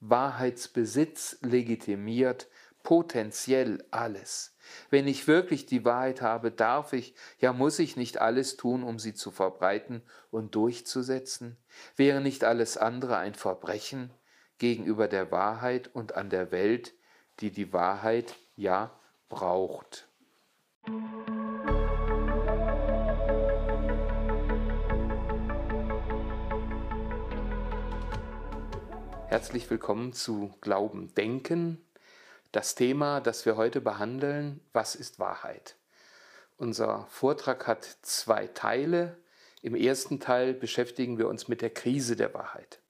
Wahrheitsbesitz legitimiert potenziell alles. Wenn ich wirklich die Wahrheit habe, darf ich, ja muss ich nicht alles tun, um sie zu verbreiten und durchzusetzen? Wäre nicht alles andere ein Verbrechen gegenüber der Wahrheit und an der Welt, die die Wahrheit ja braucht? Herzlich willkommen zu Glauben Denken. Das Thema, das wir heute behandeln, was ist Wahrheit? Unser Vortrag hat zwei Teile. Im ersten Teil beschäftigen wir uns mit der Krise der Wahrheit.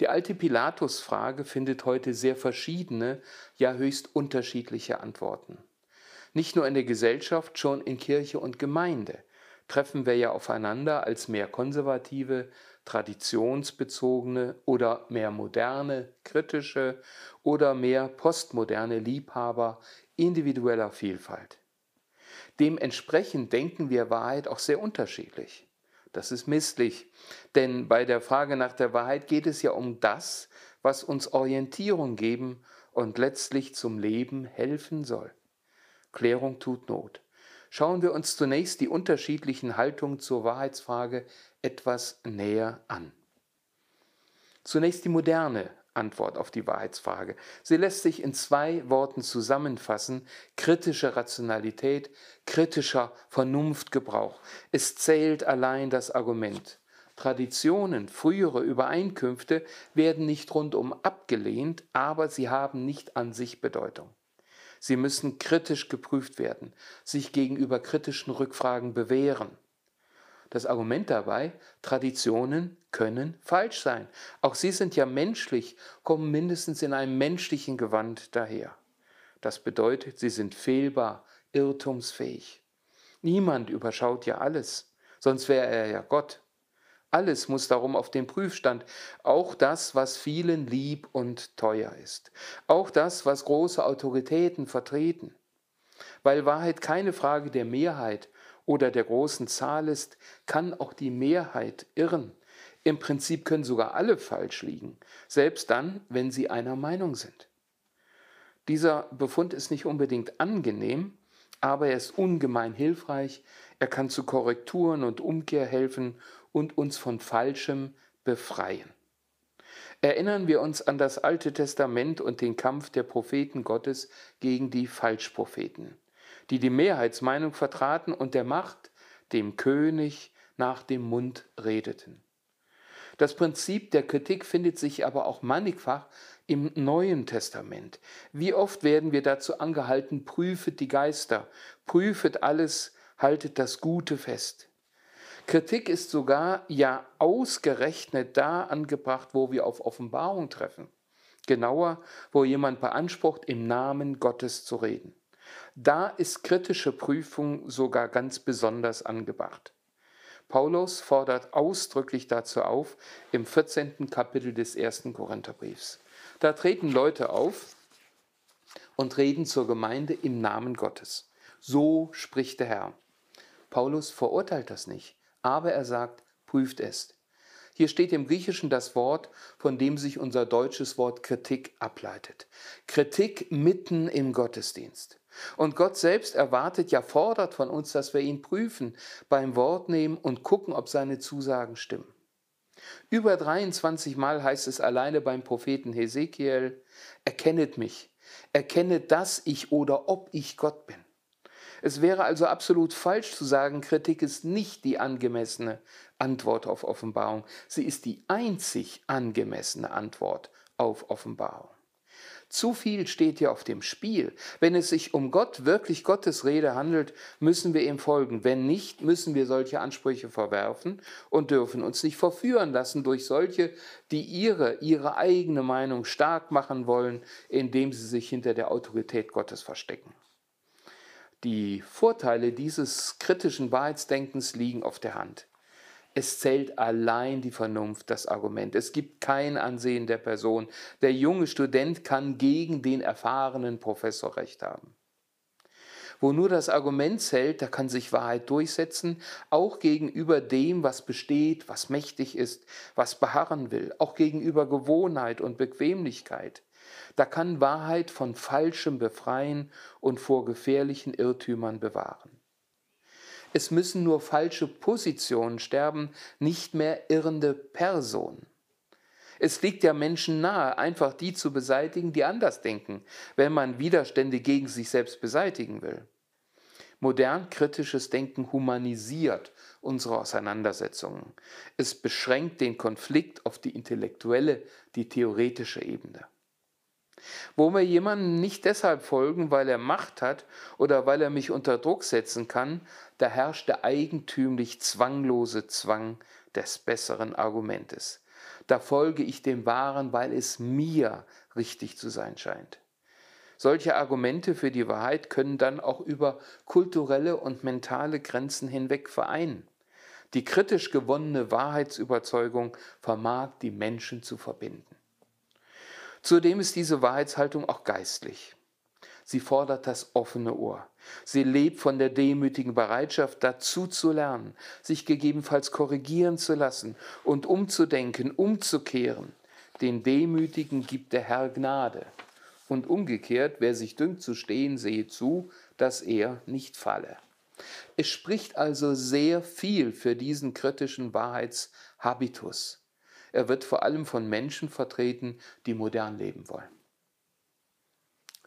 Die alte Pilatus-Frage findet heute sehr verschiedene, ja höchst unterschiedliche Antworten. Nicht nur in der Gesellschaft, schon in Kirche und Gemeinde treffen wir ja aufeinander als mehr konservative, traditionsbezogene oder mehr moderne, kritische oder mehr postmoderne Liebhaber individueller Vielfalt. Dementsprechend denken wir Wahrheit auch sehr unterschiedlich. Das ist misslich, denn bei der Frage nach der Wahrheit geht es ja um das, was uns Orientierung geben und letztlich zum Leben helfen soll. Klärung tut Not. Schauen wir uns zunächst die unterschiedlichen Haltungen zur Wahrheitsfrage etwas näher an. Zunächst die moderne Antwort auf die Wahrheitsfrage. Sie lässt sich in zwei Worten zusammenfassen. Kritische Rationalität, kritischer Vernunftgebrauch. Es zählt allein das Argument. Traditionen, frühere Übereinkünfte werden nicht rundum abgelehnt, aber sie haben nicht an sich Bedeutung. Sie müssen kritisch geprüft werden, sich gegenüber kritischen Rückfragen bewähren. Das Argument dabei, Traditionen können falsch sein. Auch sie sind ja menschlich, kommen mindestens in einem menschlichen Gewand daher. Das bedeutet, sie sind fehlbar, irrtumsfähig. Niemand überschaut ja alles, sonst wäre er ja Gott. Alles muss darum auf den Prüfstand, auch das, was vielen lieb und teuer ist, auch das, was große Autoritäten vertreten. Weil Wahrheit keine Frage der Mehrheit oder der großen Zahl ist, kann auch die Mehrheit irren. Im Prinzip können sogar alle falsch liegen, selbst dann, wenn sie einer Meinung sind. Dieser Befund ist nicht unbedingt angenehm, aber er ist ungemein hilfreich, er kann zu Korrekturen und Umkehr helfen und uns von Falschem befreien. Erinnern wir uns an das Alte Testament und den Kampf der Propheten Gottes gegen die Falschpropheten die die Mehrheitsmeinung vertraten und der Macht, dem König, nach dem Mund redeten. Das Prinzip der Kritik findet sich aber auch mannigfach im Neuen Testament. Wie oft werden wir dazu angehalten, prüfet die Geister, prüfet alles, haltet das Gute fest. Kritik ist sogar ja ausgerechnet da angebracht, wo wir auf Offenbarung treffen. Genauer, wo jemand beansprucht, im Namen Gottes zu reden. Da ist kritische Prüfung sogar ganz besonders angebracht. Paulus fordert ausdrücklich dazu auf im 14. Kapitel des ersten Korintherbriefs. Da treten Leute auf und reden zur Gemeinde im Namen Gottes. So spricht der Herr. Paulus verurteilt das nicht, aber er sagt, prüft es. Hier steht im Griechischen das Wort, von dem sich unser deutsches Wort Kritik ableitet. Kritik mitten im Gottesdienst. Und Gott selbst erwartet, ja fordert von uns, dass wir ihn prüfen, beim Wort nehmen und gucken, ob seine Zusagen stimmen. Über 23 Mal heißt es alleine beim Propheten Hesekiel, erkennet mich, erkennet, dass ich oder ob ich Gott bin. Es wäre also absolut falsch zu sagen, Kritik ist nicht die angemessene Antwort auf Offenbarung. Sie ist die einzig angemessene Antwort auf Offenbarung. Zu viel steht hier auf dem Spiel. Wenn es sich um Gott, wirklich Gottes Rede handelt, müssen wir ihm folgen. Wenn nicht, müssen wir solche Ansprüche verwerfen und dürfen uns nicht verführen lassen durch solche, die ihre, ihre eigene Meinung stark machen wollen, indem sie sich hinter der Autorität Gottes verstecken. Die Vorteile dieses kritischen Wahrheitsdenkens liegen auf der Hand. Es zählt allein die Vernunft, das Argument. Es gibt kein Ansehen der Person. Der junge Student kann gegen den erfahrenen Professor recht haben. Wo nur das Argument zählt, da kann sich Wahrheit durchsetzen, auch gegenüber dem, was besteht, was mächtig ist, was beharren will, auch gegenüber Gewohnheit und Bequemlichkeit. Da kann Wahrheit von Falschem befreien und vor gefährlichen Irrtümern bewahren. Es müssen nur falsche Positionen sterben, nicht mehr irrende Personen. Es liegt ja Menschen nahe, einfach die zu beseitigen, die anders denken, wenn man Widerstände gegen sich selbst beseitigen will. Modern kritisches Denken humanisiert unsere Auseinandersetzungen. Es beschränkt den Konflikt auf die intellektuelle, die theoretische Ebene. Wo wir jemandem nicht deshalb folgen, weil er Macht hat oder weil er mich unter Druck setzen kann, da herrscht der eigentümlich zwanglose Zwang des besseren Argumentes. Da folge ich dem Wahren, weil es mir richtig zu sein scheint. Solche Argumente für die Wahrheit können dann auch über kulturelle und mentale Grenzen hinweg vereinen. Die kritisch gewonnene Wahrheitsüberzeugung vermag die Menschen zu verbinden. Zudem ist diese Wahrheitshaltung auch geistlich. Sie fordert das offene Ohr. Sie lebt von der demütigen Bereitschaft, dazu zu lernen, sich gegebenenfalls korrigieren zu lassen und umzudenken, umzukehren. Den Demütigen gibt der Herr Gnade. Und umgekehrt, wer sich dünkt zu stehen, sehe zu, dass er nicht falle. Es spricht also sehr viel für diesen kritischen Wahrheitshabitus. Er wird vor allem von Menschen vertreten, die modern leben wollen.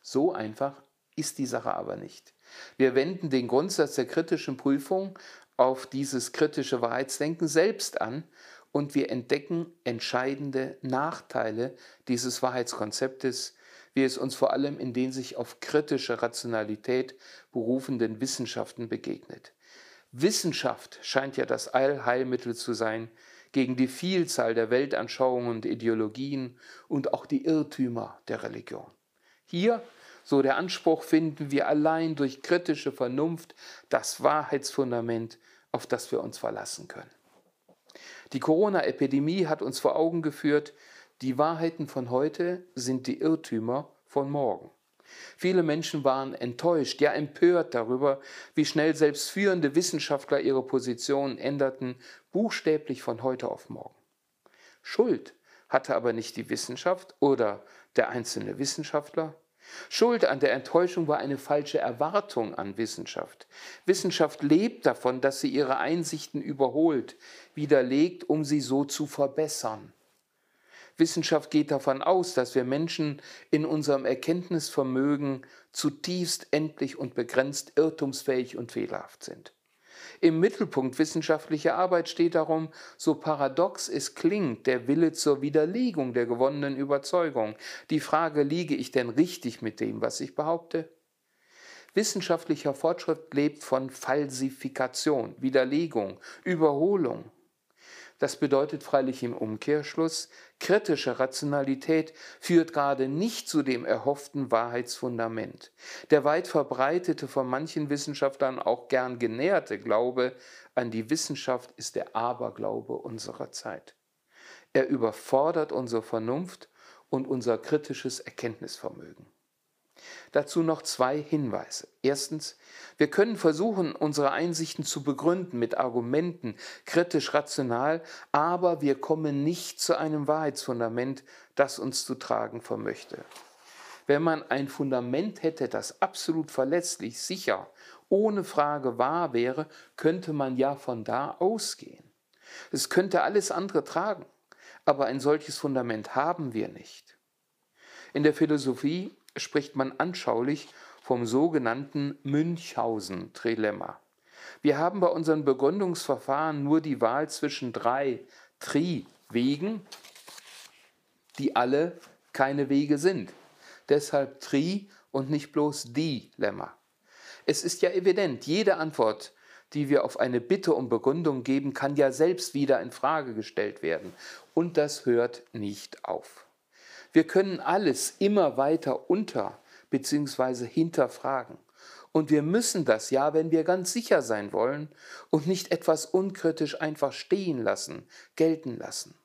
So einfach ist die Sache aber nicht. Wir wenden den Grundsatz der kritischen Prüfung auf dieses kritische Wahrheitsdenken selbst an und wir entdecken entscheidende Nachteile dieses Wahrheitskonzeptes, wie es uns vor allem in den sich auf kritische Rationalität berufenden Wissenschaften begegnet. Wissenschaft scheint ja das Allheilmittel zu sein gegen die Vielzahl der Weltanschauungen und Ideologien und auch die Irrtümer der Religion. Hier, so der Anspruch, finden wir allein durch kritische Vernunft das Wahrheitsfundament, auf das wir uns verlassen können. Die Corona-Epidemie hat uns vor Augen geführt, die Wahrheiten von heute sind die Irrtümer von morgen. Viele Menschen waren enttäuscht, ja empört darüber, wie schnell selbst führende Wissenschaftler ihre Position änderten, buchstäblich von heute auf morgen. Schuld hatte aber nicht die Wissenschaft oder der einzelne Wissenschaftler. Schuld an der Enttäuschung war eine falsche Erwartung an Wissenschaft. Wissenschaft lebt davon, dass sie ihre Einsichten überholt, widerlegt, um sie so zu verbessern. Wissenschaft geht davon aus, dass wir Menschen in unserem Erkenntnisvermögen zutiefst endlich und begrenzt irrtumsfähig und fehlerhaft sind. Im Mittelpunkt wissenschaftlicher Arbeit steht darum, so paradox es klingt, der Wille zur Widerlegung der gewonnenen Überzeugung. Die Frage, liege ich denn richtig mit dem, was ich behaupte? Wissenschaftlicher Fortschritt lebt von Falsifikation, Widerlegung, Überholung. Das bedeutet freilich im Umkehrschluss, kritische Rationalität führt gerade nicht zu dem erhofften Wahrheitsfundament. Der weit verbreitete, von manchen Wissenschaftlern auch gern genährte Glaube an die Wissenschaft ist der Aberglaube unserer Zeit. Er überfordert unsere Vernunft und unser kritisches Erkenntnisvermögen. Dazu noch zwei Hinweise. Erstens, wir können versuchen, unsere Einsichten zu begründen mit Argumenten, kritisch rational, aber wir kommen nicht zu einem Wahrheitsfundament, das uns zu tragen vermöchte. Wenn man ein Fundament hätte, das absolut verlässlich, sicher, ohne Frage wahr wäre, könnte man ja von da ausgehen. Es könnte alles andere tragen, aber ein solches Fundament haben wir nicht. In der Philosophie spricht man anschaulich vom sogenannten Münchhausen-Trilemma. Wir haben bei unseren Begründungsverfahren nur die Wahl zwischen drei Tri-Wegen, die alle keine Wege sind. Deshalb Tri und nicht bloß Dilemma. Es ist ja evident, jede Antwort, die wir auf eine Bitte um Begründung geben, kann ja selbst wieder in Frage gestellt werden. Und das hört nicht auf. Wir können alles immer weiter unter bzw. hinterfragen. Und wir müssen das ja, wenn wir ganz sicher sein wollen und nicht etwas unkritisch einfach stehen lassen, gelten lassen.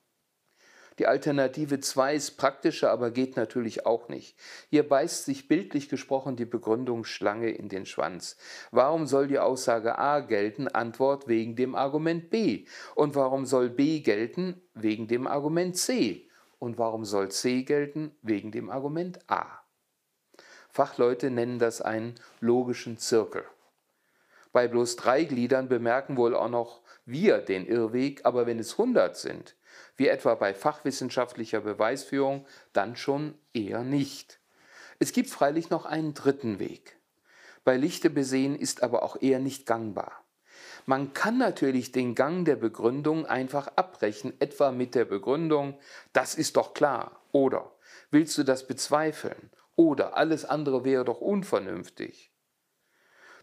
Die Alternative 2 ist praktischer, aber geht natürlich auch nicht. Hier beißt sich bildlich gesprochen die Begründung Schlange in den Schwanz. Warum soll die Aussage A gelten? Antwort wegen dem Argument B. Und warum soll B gelten? Wegen dem Argument C. Und warum soll C gelten? Wegen dem Argument A. Fachleute nennen das einen logischen Zirkel. Bei bloß drei Gliedern bemerken wohl auch noch wir den Irrweg, aber wenn es hundert sind, wie etwa bei fachwissenschaftlicher Beweisführung, dann schon eher nicht. Es gibt freilich noch einen dritten Weg. Bei Lichte besehen ist aber auch eher nicht gangbar. Man kann natürlich den Gang der Begründung einfach abbrechen, etwa mit der Begründung, das ist doch klar, oder willst du das bezweifeln, oder alles andere wäre doch unvernünftig.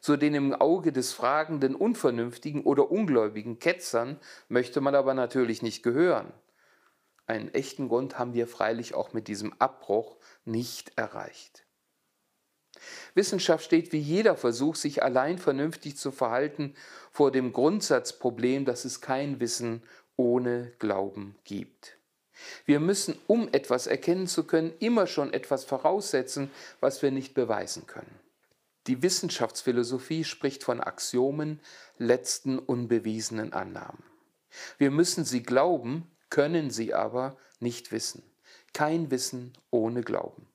Zu den im Auge des fragenden Unvernünftigen oder ungläubigen Ketzern möchte man aber natürlich nicht gehören. Einen echten Grund haben wir freilich auch mit diesem Abbruch nicht erreicht. Wissenschaft steht wie jeder Versuch, sich allein vernünftig zu verhalten, vor dem Grundsatzproblem, dass es kein Wissen ohne Glauben gibt. Wir müssen, um etwas erkennen zu können, immer schon etwas voraussetzen, was wir nicht beweisen können. Die Wissenschaftsphilosophie spricht von Axiomen, letzten unbewiesenen Annahmen. Wir müssen sie glauben, können sie aber nicht wissen. Kein Wissen ohne Glauben.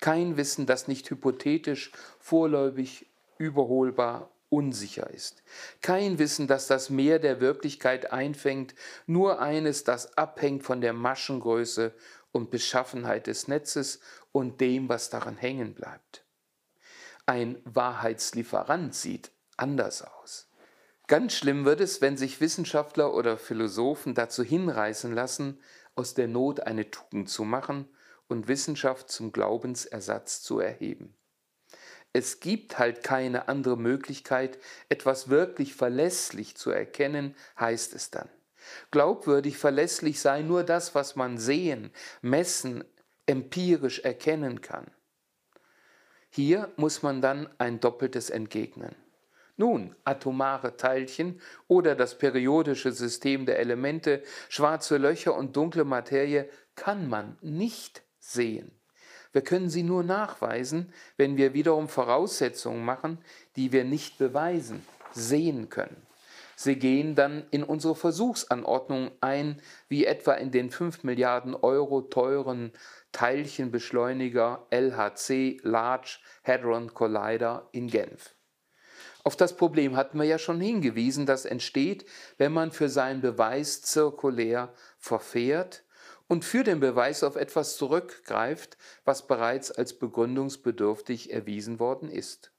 Kein Wissen, das nicht hypothetisch, vorläufig, überholbar, unsicher ist. Kein Wissen, das das Meer der Wirklichkeit einfängt, nur eines, das abhängt von der Maschengröße und Beschaffenheit des Netzes und dem, was daran hängen bleibt. Ein Wahrheitslieferant sieht anders aus. Ganz schlimm wird es, wenn sich Wissenschaftler oder Philosophen dazu hinreißen lassen, aus der Not eine Tugend zu machen und Wissenschaft zum Glaubensersatz zu erheben. Es gibt halt keine andere Möglichkeit, etwas wirklich verlässlich zu erkennen, heißt es dann. Glaubwürdig verlässlich sei nur das, was man sehen, messen, empirisch erkennen kann. Hier muss man dann ein Doppeltes entgegnen. Nun, atomare Teilchen oder das periodische System der Elemente, schwarze Löcher und dunkle Materie kann man nicht sehen. Wir können sie nur nachweisen, wenn wir wiederum Voraussetzungen machen, die wir nicht beweisen, sehen können. Sie gehen dann in unsere Versuchsanordnung ein, wie etwa in den 5 Milliarden Euro teuren Teilchenbeschleuniger LHC Large Hadron Collider in Genf. Auf das Problem hatten wir ja schon hingewiesen, das entsteht, wenn man für seinen Beweis zirkulär verfährt und für den Beweis auf etwas zurückgreift, was bereits als begründungsbedürftig erwiesen worden ist.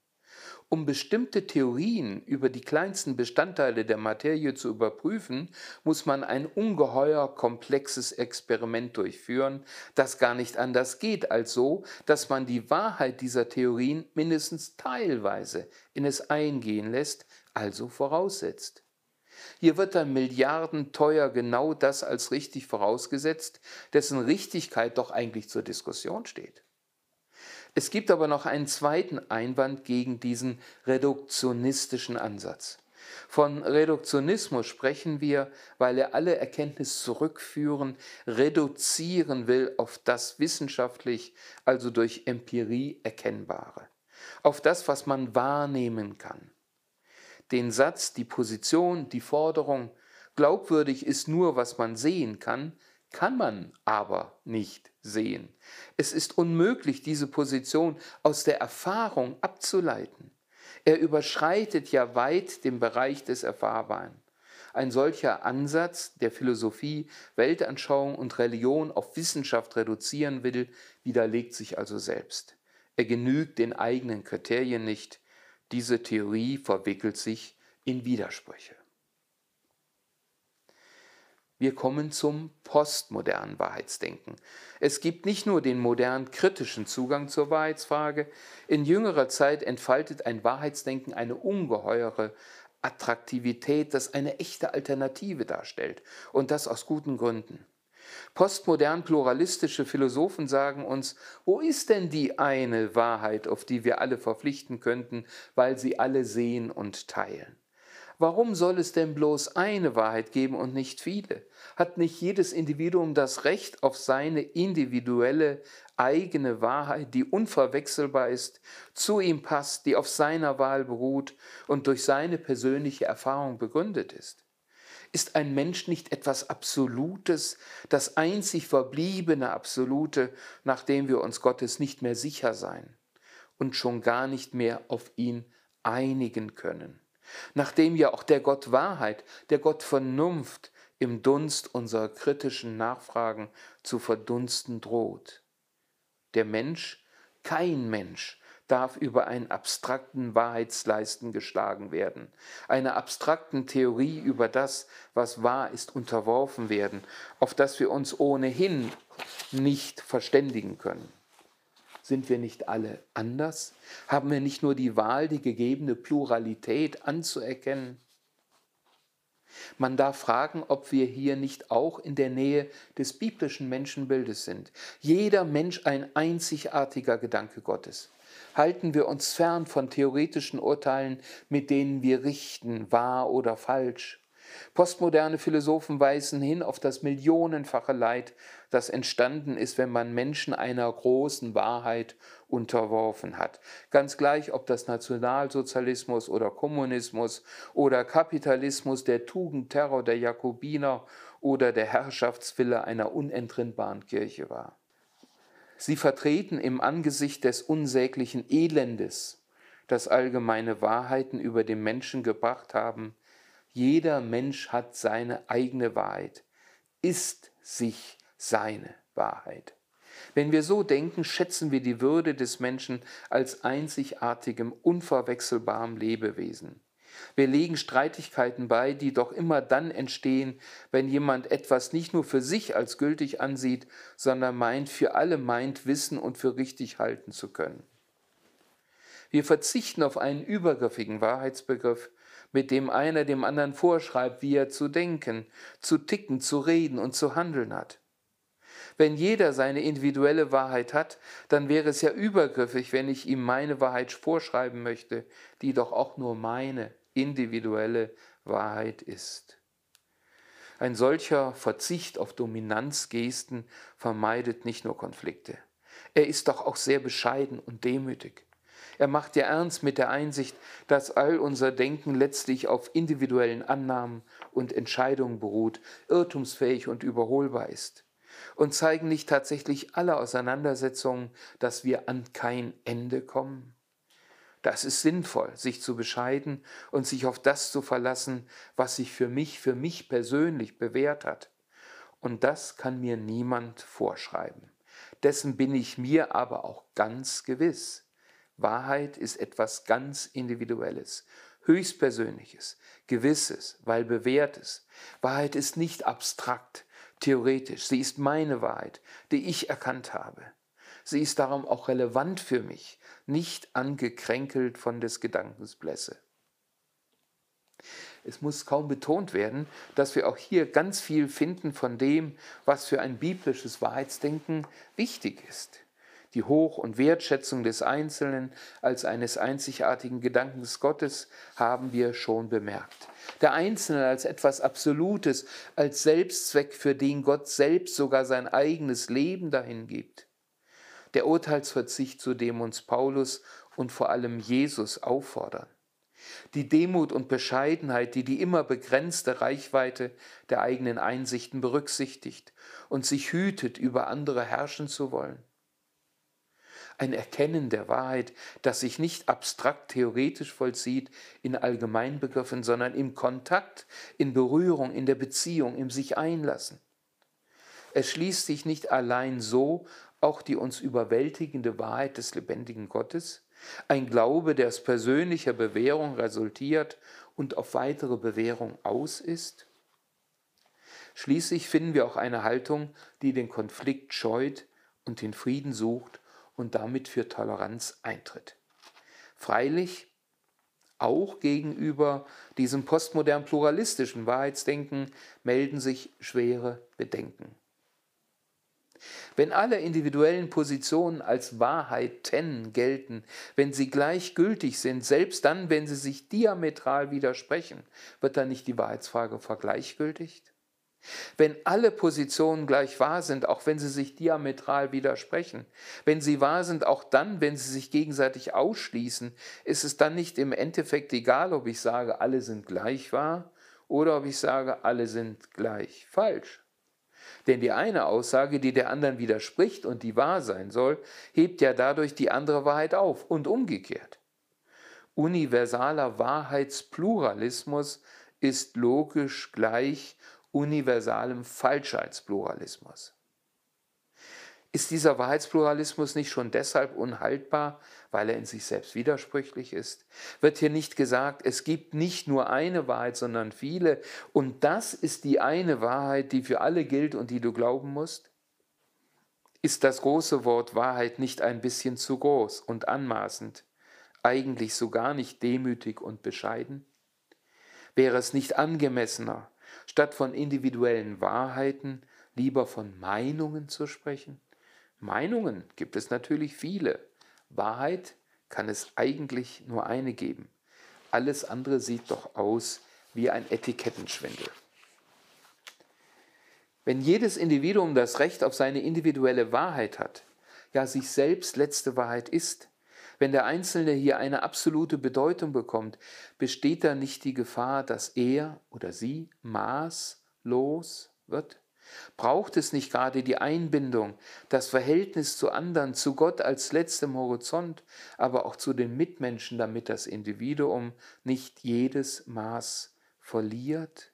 Um bestimmte Theorien über die kleinsten Bestandteile der Materie zu überprüfen, muss man ein ungeheuer komplexes Experiment durchführen, das gar nicht anders geht als so, dass man die Wahrheit dieser Theorien mindestens teilweise in es eingehen lässt, also voraussetzt. Hier wird dann milliardenteuer genau das als richtig vorausgesetzt, dessen Richtigkeit doch eigentlich zur Diskussion steht. Es gibt aber noch einen zweiten Einwand gegen diesen reduktionistischen Ansatz. Von Reduktionismus sprechen wir, weil er alle Erkenntnis zurückführen, reduzieren will auf das wissenschaftlich, also durch Empirie erkennbare, auf das, was man wahrnehmen kann. Den Satz, die Position, die Forderung, glaubwürdig ist nur, was man sehen kann, kann man aber nicht sehen. Es ist unmöglich, diese Position aus der Erfahrung abzuleiten. Er überschreitet ja weit den Bereich des Erfahrbaren. Ein solcher Ansatz, der Philosophie, Weltanschauung und Religion auf Wissenschaft reduzieren will, widerlegt sich also selbst. Er genügt den eigenen Kriterien nicht. Diese Theorie verwickelt sich in Widersprüche. Wir kommen zum postmodernen Wahrheitsdenken. Es gibt nicht nur den modern kritischen Zugang zur Wahrheitsfrage, in jüngerer Zeit entfaltet ein Wahrheitsdenken eine ungeheure Attraktivität, das eine echte Alternative darstellt, und das aus guten Gründen. Postmodern pluralistische Philosophen sagen uns, wo ist denn die eine Wahrheit, auf die wir alle verpflichten könnten, weil sie alle sehen und teilen? Warum soll es denn bloß eine Wahrheit geben und nicht viele? Hat nicht jedes Individuum das Recht auf seine individuelle eigene Wahrheit, die unverwechselbar ist, zu ihm passt, die auf seiner Wahl beruht und durch seine persönliche Erfahrung begründet ist? Ist ein Mensch nicht etwas Absolutes, das einzig verbliebene Absolute, nachdem wir uns Gottes nicht mehr sicher sein und schon gar nicht mehr auf ihn einigen können? Nachdem ja auch der Gott Wahrheit, der Gott Vernunft im Dunst unserer kritischen Nachfragen zu verdunsten droht. Der Mensch, kein Mensch, darf über einen abstrakten Wahrheitsleisten geschlagen werden, einer abstrakten Theorie über das, was wahr ist, unterworfen werden, auf das wir uns ohnehin nicht verständigen können. Sind wir nicht alle anders? Haben wir nicht nur die Wahl, die gegebene Pluralität anzuerkennen? Man darf fragen, ob wir hier nicht auch in der Nähe des biblischen Menschenbildes sind. Jeder Mensch ein einzigartiger Gedanke Gottes halten wir uns fern von theoretischen Urteilen, mit denen wir richten, wahr oder falsch. Postmoderne Philosophen weisen hin auf das millionenfache Leid, das entstanden ist, wenn man Menschen einer großen Wahrheit unterworfen hat. Ganz gleich, ob das Nationalsozialismus oder Kommunismus oder Kapitalismus, der Tugendterror der Jakobiner oder der Herrschaftswille einer unentrinnbaren Kirche war. Sie vertreten im Angesicht des unsäglichen Elendes, das allgemeine Wahrheiten über den Menschen gebracht haben, jeder Mensch hat seine eigene Wahrheit, ist sich seine Wahrheit. Wenn wir so denken, schätzen wir die Würde des Menschen als einzigartigem, unverwechselbarem Lebewesen. Wir legen Streitigkeiten bei, die doch immer dann entstehen, wenn jemand etwas nicht nur für sich als gültig ansieht, sondern meint, für alle meint, wissen und für richtig halten zu können. Wir verzichten auf einen übergriffigen Wahrheitsbegriff, mit dem einer dem anderen vorschreibt, wie er zu denken, zu ticken, zu reden und zu handeln hat. Wenn jeder seine individuelle Wahrheit hat, dann wäre es ja übergriffig, wenn ich ihm meine Wahrheit vorschreiben möchte, die doch auch nur meine individuelle Wahrheit ist. Ein solcher Verzicht auf Dominanzgesten vermeidet nicht nur Konflikte. Er ist doch auch sehr bescheiden und demütig. Er macht ja ernst mit der Einsicht, dass all unser Denken letztlich auf individuellen Annahmen und Entscheidungen beruht, irrtumsfähig und überholbar ist. Und zeigen nicht tatsächlich alle Auseinandersetzungen, dass wir an kein Ende kommen? Das ist sinnvoll, sich zu bescheiden und sich auf das zu verlassen, was sich für mich, für mich persönlich bewährt hat. Und das kann mir niemand vorschreiben. Dessen bin ich mir aber auch ganz gewiss. Wahrheit ist etwas ganz Individuelles, höchstpersönliches, gewisses, weil bewährtes. Wahrheit ist nicht abstrakt, theoretisch. Sie ist meine Wahrheit, die ich erkannt habe. Sie ist darum auch relevant für mich, nicht angekränkelt von des Gedankens Blässe. Es muss kaum betont werden, dass wir auch hier ganz viel finden von dem, was für ein biblisches Wahrheitsdenken wichtig ist. Die Hoch- und Wertschätzung des Einzelnen als eines einzigartigen Gedankens Gottes haben wir schon bemerkt. Der Einzelne als etwas Absolutes, als Selbstzweck, für den Gott selbst sogar sein eigenes Leben dahin gibt der Urteilsverzicht, zu dem uns Paulus und vor allem Jesus auffordern. Die Demut und Bescheidenheit, die die immer begrenzte Reichweite der eigenen Einsichten berücksichtigt und sich hütet, über andere herrschen zu wollen. Ein Erkennen der Wahrheit, das sich nicht abstrakt theoretisch vollzieht in Allgemeinbegriffen, sondern im Kontakt, in Berührung, in der Beziehung, im sich einlassen. Es schließt sich nicht allein so auch die uns überwältigende Wahrheit des lebendigen Gottes, ein Glaube, der aus persönlicher Bewährung resultiert und auf weitere Bewährung aus ist? Schließlich finden wir auch eine Haltung, die den Konflikt scheut und den Frieden sucht und damit für Toleranz eintritt. Freilich auch gegenüber diesem postmodern pluralistischen Wahrheitsdenken melden sich schwere Bedenken. Wenn alle individuellen Positionen als Wahrheiten gelten, wenn sie gleichgültig sind, selbst dann, wenn sie sich diametral widersprechen, wird dann nicht die Wahrheitsfrage vergleichgültigt? Wenn alle Positionen gleich wahr sind, auch wenn sie sich diametral widersprechen, wenn sie wahr sind, auch dann, wenn sie sich gegenseitig ausschließen, ist es dann nicht im Endeffekt egal, ob ich sage, alle sind gleich wahr oder ob ich sage, alle sind gleich falsch. Denn die eine Aussage, die der anderen widerspricht und die wahr sein soll, hebt ja dadurch die andere Wahrheit auf und umgekehrt. Universaler Wahrheitspluralismus ist logisch gleich universalem Falschheitspluralismus. Ist dieser Wahrheitspluralismus nicht schon deshalb unhaltbar, weil er in sich selbst widersprüchlich ist? Wird hier nicht gesagt, es gibt nicht nur eine Wahrheit, sondern viele, und das ist die eine Wahrheit, die für alle gilt und die du glauben musst? Ist das große Wort Wahrheit nicht ein bisschen zu groß und anmaßend, eigentlich so gar nicht demütig und bescheiden? Wäre es nicht angemessener, statt von individuellen Wahrheiten lieber von Meinungen zu sprechen? Meinungen gibt es natürlich viele. Wahrheit kann es eigentlich nur eine geben. Alles andere sieht doch aus wie ein Etikettenschwindel. Wenn jedes Individuum das Recht auf seine individuelle Wahrheit hat, ja sich selbst letzte Wahrheit ist, wenn der Einzelne hier eine absolute Bedeutung bekommt, besteht da nicht die Gefahr, dass er oder sie maßlos wird? Braucht es nicht gerade die Einbindung, das Verhältnis zu anderen, zu Gott als letztem Horizont, aber auch zu den Mitmenschen, damit das Individuum nicht jedes Maß verliert?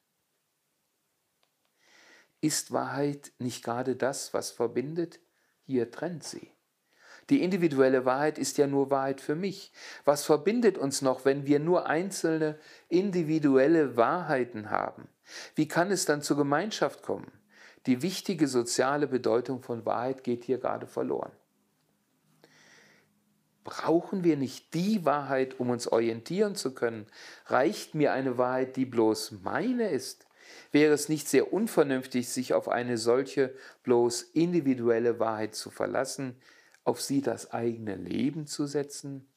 Ist Wahrheit nicht gerade das, was verbindet? Hier trennt sie. Die individuelle Wahrheit ist ja nur Wahrheit für mich. Was verbindet uns noch, wenn wir nur einzelne individuelle Wahrheiten haben? Wie kann es dann zur Gemeinschaft kommen? Die wichtige soziale Bedeutung von Wahrheit geht hier gerade verloren. Brauchen wir nicht die Wahrheit, um uns orientieren zu können? Reicht mir eine Wahrheit, die bloß meine ist? Wäre es nicht sehr unvernünftig, sich auf eine solche bloß individuelle Wahrheit zu verlassen, auf sie das eigene Leben zu setzen?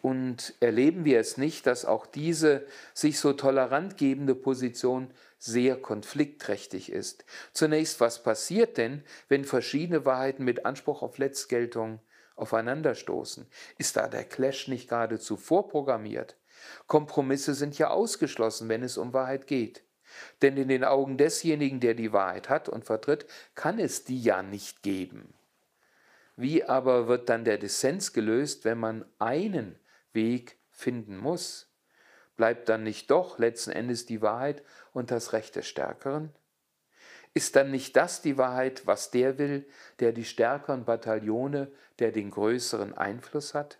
Und erleben wir es nicht, dass auch diese sich so tolerant gebende Position sehr konfliktträchtig ist. Zunächst, was passiert denn, wenn verschiedene Wahrheiten mit Anspruch auf Letztgeltung aufeinanderstoßen? Ist da der Clash nicht geradezu vorprogrammiert? Kompromisse sind ja ausgeschlossen, wenn es um Wahrheit geht. Denn in den Augen desjenigen, der die Wahrheit hat und vertritt, kann es die ja nicht geben. Wie aber wird dann der Dissens gelöst, wenn man einen Weg finden muss? Bleibt dann nicht doch letzten Endes die Wahrheit und das Recht des Stärkeren? Ist dann nicht das die Wahrheit, was der will, der die stärkeren Bataillone, der den größeren Einfluss hat?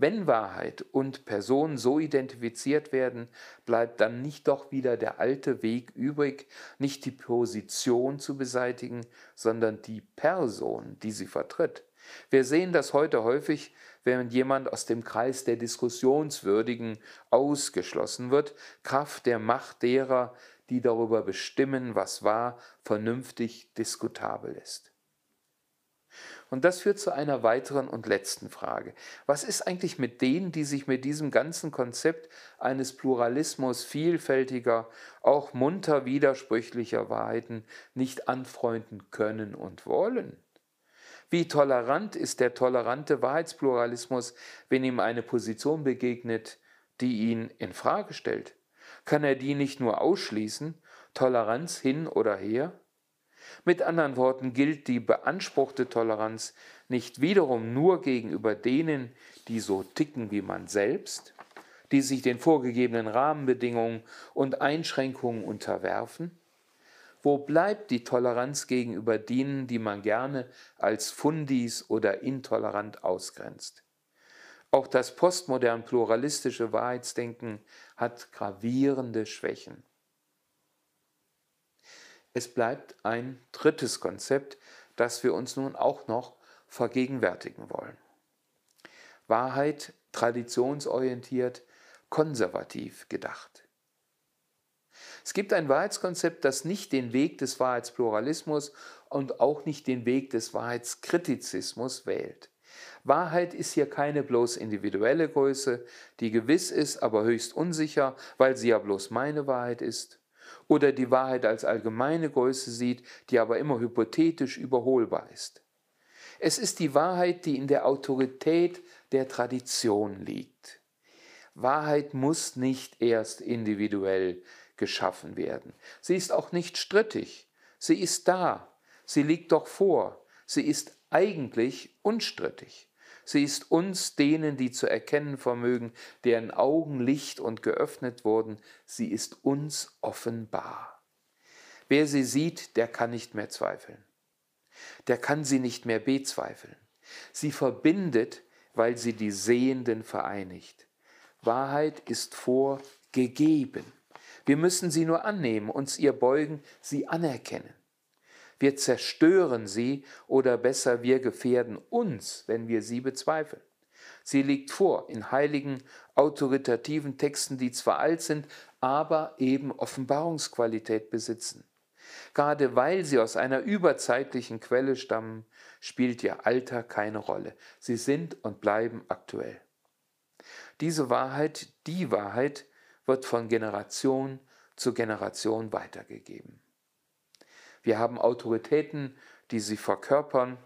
Wenn Wahrheit und Person so identifiziert werden, bleibt dann nicht doch wieder der alte Weg übrig, nicht die Position zu beseitigen, sondern die Person, die sie vertritt. Wir sehen das heute häufig, während jemand aus dem Kreis der Diskussionswürdigen ausgeschlossen wird, Kraft der Macht derer, die darüber bestimmen, was wahr, vernünftig diskutabel ist. Und das führt zu einer weiteren und letzten Frage. Was ist eigentlich mit denen, die sich mit diesem ganzen Konzept eines Pluralismus vielfältiger, auch munter widersprüchlicher Wahrheiten nicht anfreunden können und wollen? Wie tolerant ist der tolerante Wahrheitspluralismus, wenn ihm eine Position begegnet, die ihn in Frage stellt? Kann er die nicht nur ausschließen, Toleranz hin oder her? Mit anderen Worten gilt die beanspruchte Toleranz nicht wiederum nur gegenüber denen, die so ticken wie man selbst, die sich den vorgegebenen Rahmenbedingungen und Einschränkungen unterwerfen, wo bleibt die Toleranz gegenüber denen, die man gerne als Fundis oder intolerant ausgrenzt? Auch das postmodern pluralistische Wahrheitsdenken hat gravierende Schwächen. Es bleibt ein drittes Konzept, das wir uns nun auch noch vergegenwärtigen wollen. Wahrheit traditionsorientiert, konservativ gedacht. Es gibt ein Wahrheitskonzept, das nicht den Weg des Wahrheitspluralismus und auch nicht den Weg des Wahrheitskritizismus wählt. Wahrheit ist hier keine bloß individuelle Größe, die gewiss ist, aber höchst unsicher, weil sie ja bloß meine Wahrheit ist, oder die Wahrheit als allgemeine Größe sieht, die aber immer hypothetisch überholbar ist. Es ist die Wahrheit, die in der Autorität der Tradition liegt. Wahrheit muss nicht erst individuell geschaffen werden. Sie ist auch nicht strittig. Sie ist da. Sie liegt doch vor. Sie ist eigentlich unstrittig. Sie ist uns, denen, die zu erkennen vermögen, deren Augen Licht und geöffnet wurden, sie ist uns offenbar. Wer sie sieht, der kann nicht mehr zweifeln. Der kann sie nicht mehr bezweifeln. Sie verbindet, weil sie die Sehenden vereinigt. Wahrheit ist vorgegeben. Wir müssen sie nur annehmen, uns ihr beugen, sie anerkennen. Wir zerstören sie oder besser wir gefährden uns, wenn wir sie bezweifeln. Sie liegt vor in heiligen, autoritativen Texten, die zwar alt sind, aber eben Offenbarungsqualität besitzen. Gerade weil sie aus einer überzeitlichen Quelle stammen, spielt ihr Alter keine Rolle. Sie sind und bleiben aktuell. Diese Wahrheit, die Wahrheit, wird von Generation zu Generation weitergegeben. Wir haben Autoritäten, die sie verkörpern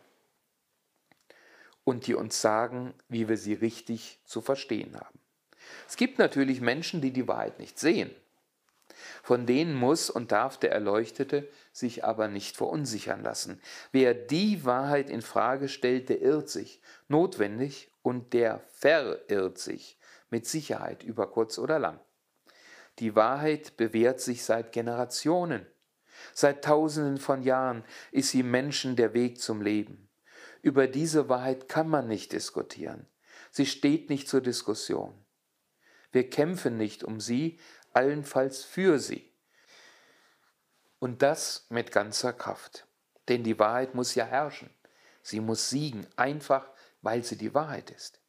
und die uns sagen, wie wir sie richtig zu verstehen haben. Es gibt natürlich Menschen, die die Wahrheit nicht sehen. Von denen muss und darf der Erleuchtete sich aber nicht verunsichern lassen. Wer die Wahrheit in Frage stellt, der irrt sich, notwendig, und der verirrt sich, mit Sicherheit über kurz oder lang. Die Wahrheit bewährt sich seit Generationen. Seit tausenden von Jahren ist sie Menschen der Weg zum Leben. Über diese Wahrheit kann man nicht diskutieren. Sie steht nicht zur Diskussion. Wir kämpfen nicht um sie, allenfalls für sie. Und das mit ganzer Kraft. Denn die Wahrheit muss ja herrschen. Sie muss siegen, einfach weil sie die Wahrheit ist.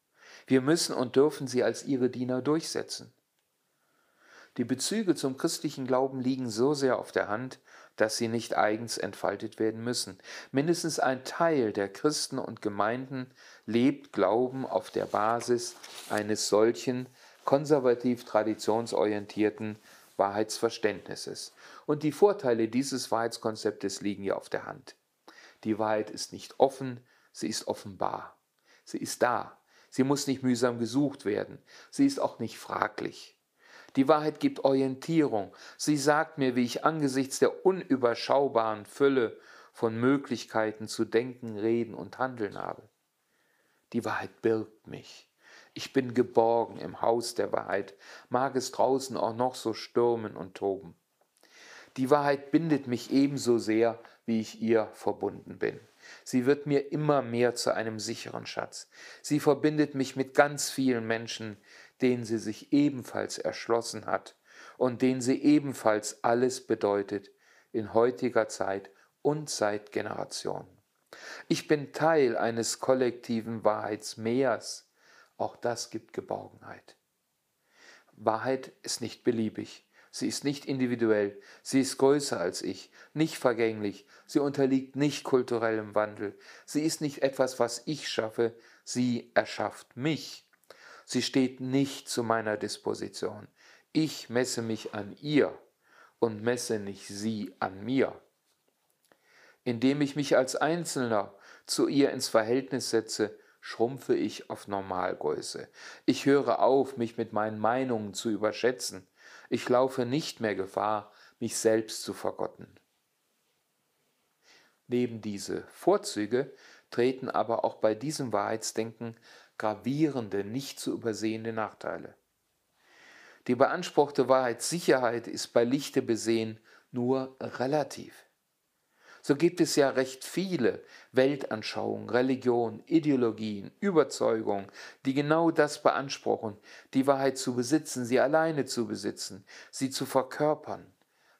Wir müssen und dürfen sie als ihre Diener durchsetzen. Die Bezüge zum christlichen Glauben liegen so sehr auf der Hand, dass sie nicht eigens entfaltet werden müssen. Mindestens ein Teil der Christen und Gemeinden lebt Glauben auf der Basis eines solchen konservativ traditionsorientierten Wahrheitsverständnisses. Und die Vorteile dieses Wahrheitskonzeptes liegen ja auf der Hand. Die Wahrheit ist nicht offen, sie ist offenbar. Sie ist da. Sie muss nicht mühsam gesucht werden. Sie ist auch nicht fraglich. Die Wahrheit gibt Orientierung. Sie sagt mir, wie ich angesichts der unüberschaubaren Fülle von Möglichkeiten zu denken, reden und handeln habe. Die Wahrheit birgt mich. Ich bin geborgen im Haus der Wahrheit, mag es draußen auch noch so stürmen und toben. Die Wahrheit bindet mich ebenso sehr, wie ich ihr verbunden bin. Sie wird mir immer mehr zu einem sicheren Schatz. Sie verbindet mich mit ganz vielen Menschen, den sie sich ebenfalls erschlossen hat und den sie ebenfalls alles bedeutet in heutiger Zeit und seit Generationen. Ich bin Teil eines kollektiven Wahrheitsmeers. Auch das gibt Geborgenheit. Wahrheit ist nicht beliebig. Sie ist nicht individuell, sie ist größer als ich, nicht vergänglich, sie unterliegt nicht kulturellem Wandel, sie ist nicht etwas, was ich schaffe, sie erschafft mich Sie steht nicht zu meiner Disposition. Ich messe mich an ihr und messe nicht sie an mir. Indem ich mich als Einzelner zu ihr ins Verhältnis setze, schrumpfe ich auf Normalgröße. Ich höre auf, mich mit meinen Meinungen zu überschätzen. Ich laufe nicht mehr Gefahr, mich selbst zu vergotten. Neben diese Vorzüge treten aber auch bei diesem Wahrheitsdenken gravierende, nicht zu übersehende Nachteile. Die beanspruchte Wahrheitssicherheit ist bei Lichte besehen nur relativ. So gibt es ja recht viele Weltanschauungen, Religionen, Ideologien, Überzeugungen, die genau das beanspruchen, die Wahrheit zu besitzen, sie alleine zu besitzen, sie zu verkörpern.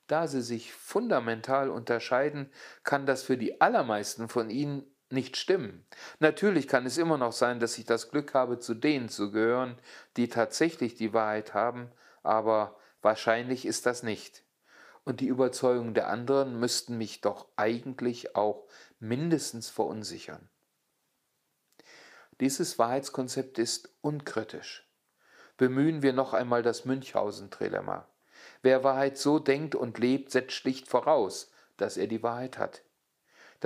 Da sie sich fundamental unterscheiden, kann das für die allermeisten von ihnen nicht stimmen. Natürlich kann es immer noch sein, dass ich das Glück habe, zu denen zu gehören, die tatsächlich die Wahrheit haben, aber wahrscheinlich ist das nicht. und die Überzeugungen der anderen müssten mich doch eigentlich auch mindestens verunsichern. Dieses Wahrheitskonzept ist unkritisch. Bemühen wir noch einmal das Münchhausen-Trilemma. Wer Wahrheit so denkt und lebt, setzt schlicht voraus, dass er die Wahrheit hat.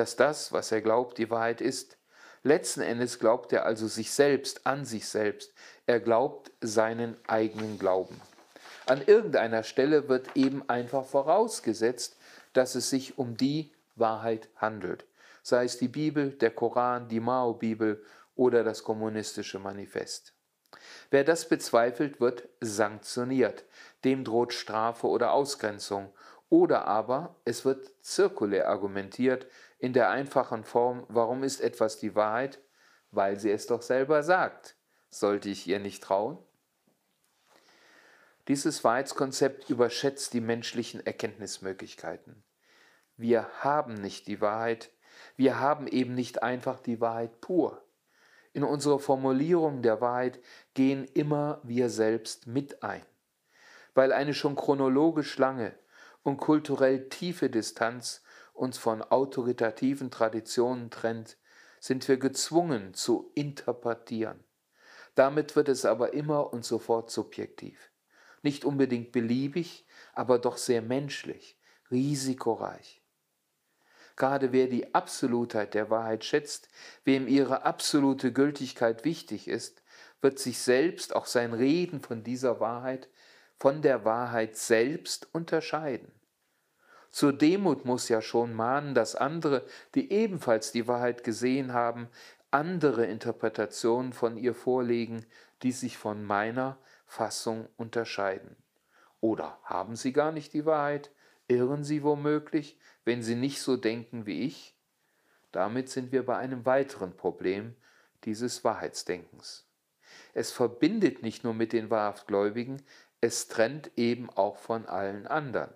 Dass das, was er glaubt, die Wahrheit ist. Letzten Endes glaubt er also sich selbst, an sich selbst. Er glaubt seinen eigenen Glauben. An irgendeiner Stelle wird eben einfach vorausgesetzt, dass es sich um die Wahrheit handelt. Sei es die Bibel, der Koran, die Mao-Bibel oder das kommunistische Manifest. Wer das bezweifelt, wird sanktioniert. Dem droht Strafe oder Ausgrenzung. Oder aber es wird zirkulär argumentiert in der einfachen Form, warum ist etwas die Wahrheit? Weil sie es doch selber sagt. Sollte ich ihr nicht trauen? Dieses Wahrheitskonzept überschätzt die menschlichen Erkenntnismöglichkeiten. Wir haben nicht die Wahrheit, wir haben eben nicht einfach die Wahrheit pur. In unserer Formulierung der Wahrheit gehen immer wir selbst mit ein. Weil eine schon chronologisch lange und kulturell tiefe Distanz uns von autoritativen Traditionen trennt, sind wir gezwungen zu interpretieren. Damit wird es aber immer und sofort subjektiv. Nicht unbedingt beliebig, aber doch sehr menschlich, risikoreich. Gerade wer die Absolutheit der Wahrheit schätzt, wem ihre absolute Gültigkeit wichtig ist, wird sich selbst, auch sein Reden von dieser Wahrheit, von der Wahrheit selbst unterscheiden. Zur Demut muss ja schon mahnen, dass andere, die ebenfalls die Wahrheit gesehen haben, andere Interpretationen von ihr vorlegen, die sich von meiner Fassung unterscheiden. Oder haben sie gar nicht die Wahrheit? Irren sie womöglich, wenn sie nicht so denken wie ich? Damit sind wir bei einem weiteren Problem dieses Wahrheitsdenkens. Es verbindet nicht nur mit den Wahrhaftgläubigen, es trennt eben auch von allen anderen.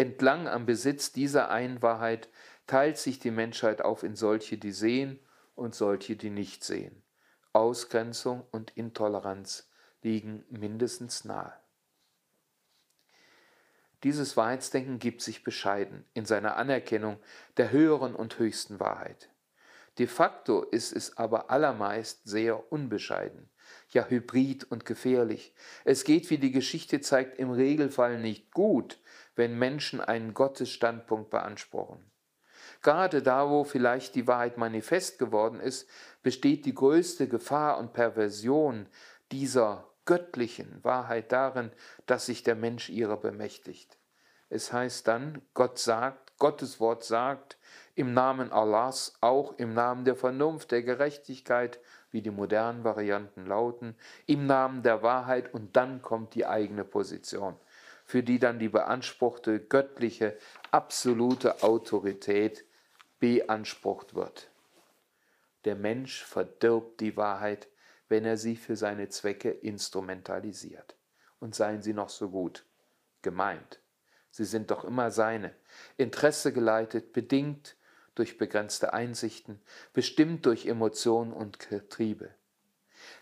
Entlang am Besitz dieser einen Wahrheit teilt sich die Menschheit auf in solche, die sehen und solche, die nicht sehen. Ausgrenzung und Intoleranz liegen mindestens nahe. Dieses Wahrheitsdenken gibt sich bescheiden in seiner Anerkennung der höheren und höchsten Wahrheit. De facto ist es aber allermeist sehr unbescheiden, ja hybrid und gefährlich. Es geht, wie die Geschichte zeigt, im Regelfall nicht gut, wenn Menschen einen Gottesstandpunkt beanspruchen. Gerade da, wo vielleicht die Wahrheit manifest geworden ist, besteht die größte Gefahr und Perversion dieser göttlichen Wahrheit darin, dass sich der Mensch ihrer bemächtigt. Es heißt dann, Gott sagt, Gottes Wort sagt, im Namen Allahs, auch im Namen der Vernunft, der Gerechtigkeit, wie die modernen Varianten lauten, im Namen der Wahrheit und dann kommt die eigene Position, für die dann die beanspruchte göttliche, absolute Autorität beansprucht wird. Der Mensch verdirbt die Wahrheit, wenn er sie für seine Zwecke instrumentalisiert. Und seien sie noch so gut gemeint. Sie sind doch immer seine, Interesse geleitet, bedingt durch begrenzte Einsichten, bestimmt durch Emotionen und Getriebe.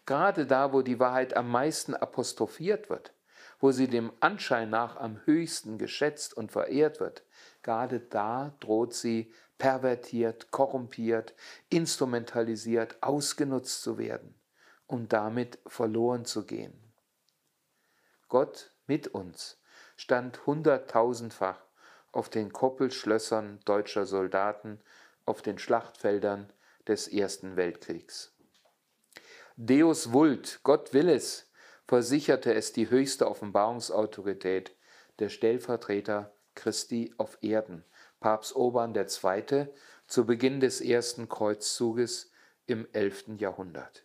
Gerade da, wo die Wahrheit am meisten apostrophiert wird, wo sie dem Anschein nach am höchsten geschätzt und verehrt wird, gerade da droht sie pervertiert, korrumpiert, instrumentalisiert, ausgenutzt zu werden um damit verloren zu gehen. Gott mit uns stand hunderttausendfach auf den Koppelschlössern deutscher Soldaten auf den Schlachtfeldern des Ersten Weltkriegs. Deus vult, Gott will es, versicherte es die höchste Offenbarungsautorität, der Stellvertreter Christi auf Erden, Papst Urban II. zu Beginn des ersten Kreuzzuges im 11. Jahrhundert.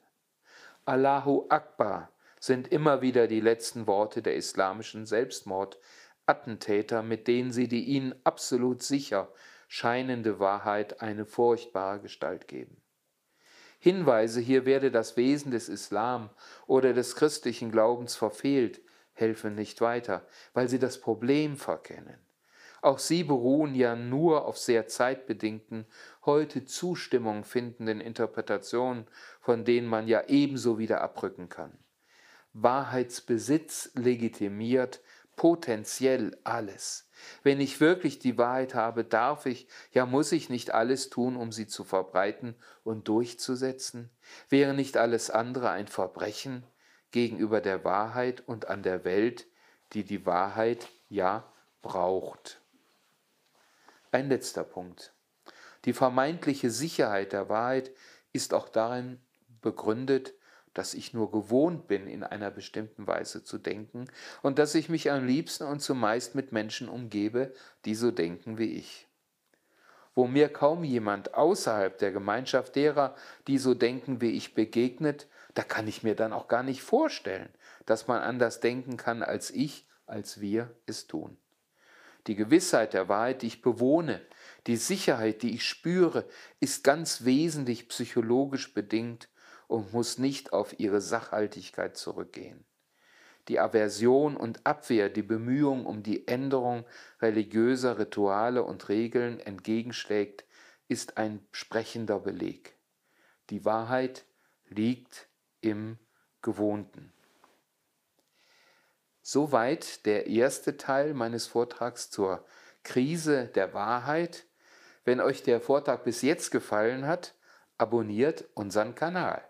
Allahu Akbar sind immer wieder die letzten Worte der islamischen Selbstmordattentäter, mit denen sie die ihnen absolut sicher scheinende Wahrheit eine furchtbare Gestalt geben. Hinweise, hier werde das Wesen des Islam oder des christlichen Glaubens verfehlt, helfen nicht weiter, weil sie das Problem verkennen. Auch sie beruhen ja nur auf sehr zeitbedingten, heute Zustimmung findenden Interpretationen, von denen man ja ebenso wieder abrücken kann. Wahrheitsbesitz legitimiert potenziell alles. Wenn ich wirklich die Wahrheit habe, darf ich, ja muss ich nicht alles tun, um sie zu verbreiten und durchzusetzen? Wäre nicht alles andere ein Verbrechen gegenüber der Wahrheit und an der Welt, die die Wahrheit ja braucht? Ein letzter Punkt. Die vermeintliche Sicherheit der Wahrheit ist auch darin begründet, dass ich nur gewohnt bin, in einer bestimmten Weise zu denken und dass ich mich am liebsten und zumeist mit Menschen umgebe, die so denken wie ich. Wo mir kaum jemand außerhalb der Gemeinschaft derer, die so denken wie ich, begegnet, da kann ich mir dann auch gar nicht vorstellen, dass man anders denken kann als ich, als wir es tun. Die Gewissheit der Wahrheit, die ich bewohne, die Sicherheit, die ich spüre, ist ganz wesentlich psychologisch bedingt und muss nicht auf ihre Sachhaltigkeit zurückgehen. Die Aversion und Abwehr, die Bemühung um die Änderung religiöser Rituale und Regeln entgegenschlägt, ist ein sprechender Beleg. Die Wahrheit liegt im Gewohnten. Soweit der erste Teil meines Vortrags zur Krise der Wahrheit. Wenn euch der Vortrag bis jetzt gefallen hat, abonniert unseren Kanal.